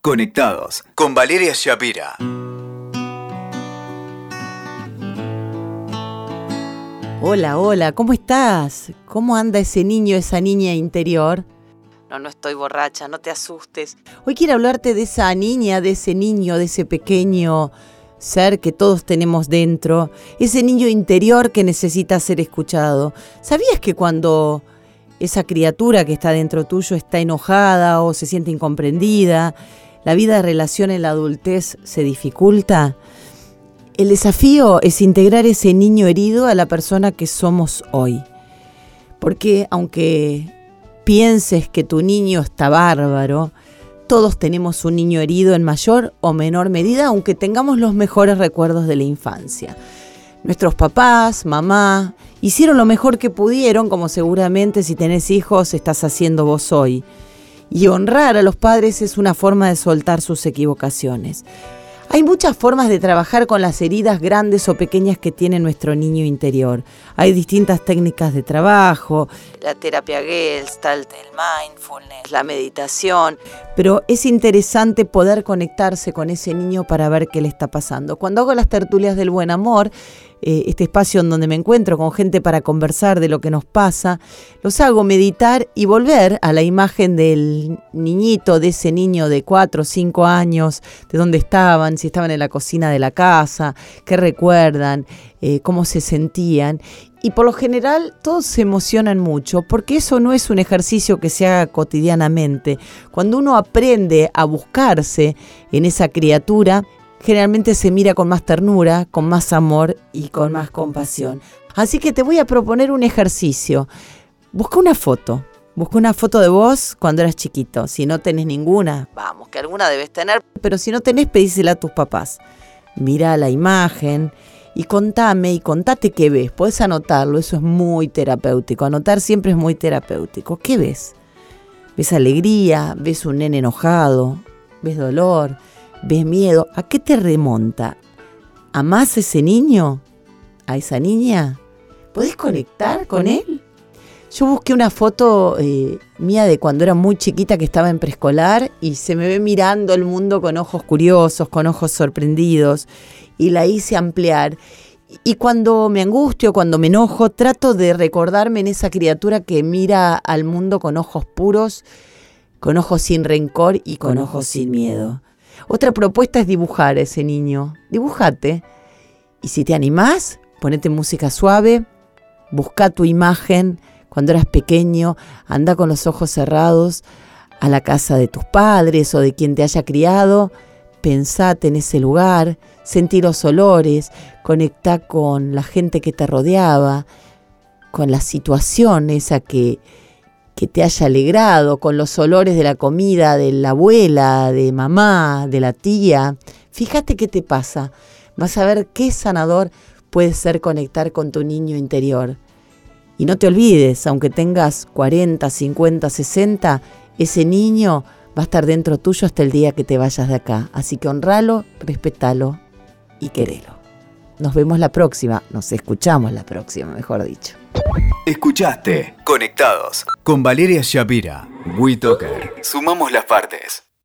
Conectados con Valeria Shapira. Hola, hola, ¿cómo estás? ¿Cómo anda ese niño, esa niña interior? No, no estoy borracha, no te asustes. Hoy quiero hablarte de esa niña, de ese niño, de ese pequeño ser que todos tenemos dentro, ese niño interior que necesita ser escuchado. ¿Sabías que cuando esa criatura que está dentro tuyo está enojada o se siente incomprendida, la vida de relación en la adultez se dificulta? El desafío es integrar ese niño herido a la persona que somos hoy. Porque aunque pienses que tu niño está bárbaro, todos tenemos un niño herido en mayor o menor medida, aunque tengamos los mejores recuerdos de la infancia. Nuestros papás, mamá, hicieron lo mejor que pudieron, como seguramente si tenés hijos estás haciendo vos hoy. Y honrar a los padres es una forma de soltar sus equivocaciones. Hay muchas formas de trabajar con las heridas grandes o pequeñas que tiene nuestro niño interior. Hay distintas técnicas de trabajo. La terapia Gestalt, el mindfulness, la meditación. Pero es interesante poder conectarse con ese niño para ver qué le está pasando. Cuando hago las tertulias del buen amor, eh, este espacio en donde me encuentro con gente para conversar de lo que nos pasa, los hago meditar y volver a la imagen del niñito, de ese niño de 4 o 5 años, de dónde estaban, si estaban en la cocina de la casa, qué recuerdan, eh, cómo se sentían. Y por lo general todos se emocionan mucho porque eso no es un ejercicio que se haga cotidianamente. Cuando uno aprende a buscarse en esa criatura, generalmente se mira con más ternura, con más amor y con más compasión. Así que te voy a proponer un ejercicio. Busca una foto. Busca una foto de vos cuando eras chiquito. Si no tenés ninguna, vamos, que alguna debes tener. Pero si no tenés, pedísela a tus papás. Mira la imagen y contame y contate qué ves. Puedes anotarlo, eso es muy terapéutico. Anotar siempre es muy terapéutico. ¿Qué ves? ¿Ves alegría? ¿Ves un nene enojado? ¿Ves dolor? Ves miedo, ¿a qué te remonta? ¿Amás a ese niño? ¿A esa niña? ¿Podés conectar con él? Yo busqué una foto eh, mía de cuando era muy chiquita que estaba en preescolar y se me ve mirando el mundo con ojos curiosos, con ojos sorprendidos y la hice ampliar. Y cuando me angustio, cuando me enojo, trato de recordarme en esa criatura que mira al mundo con ojos puros, con ojos sin rencor y con ojos sin miedo. Otra propuesta es dibujar a ese niño. Dibújate. Y si te animás, ponete música suave, busca tu imagen. Cuando eras pequeño, anda con los ojos cerrados a la casa de tus padres o de quien te haya criado, pensate en ese lugar, sentí los olores, conecta con la gente que te rodeaba, con la situación esa que, que te haya alegrado con los olores de la comida de la abuela, de mamá, de la tía. Fíjate qué te pasa. Vas a ver qué sanador puede ser conectar con tu niño interior. Y no te olvides, aunque tengas 40, 50, 60, ese niño va a estar dentro tuyo hasta el día que te vayas de acá. Así que honralo, respetalo y querelo. Nos vemos la próxima, nos escuchamos la próxima, mejor dicho. Escuchaste Conectados con Valeria Shapira. WeToker. Sumamos las partes.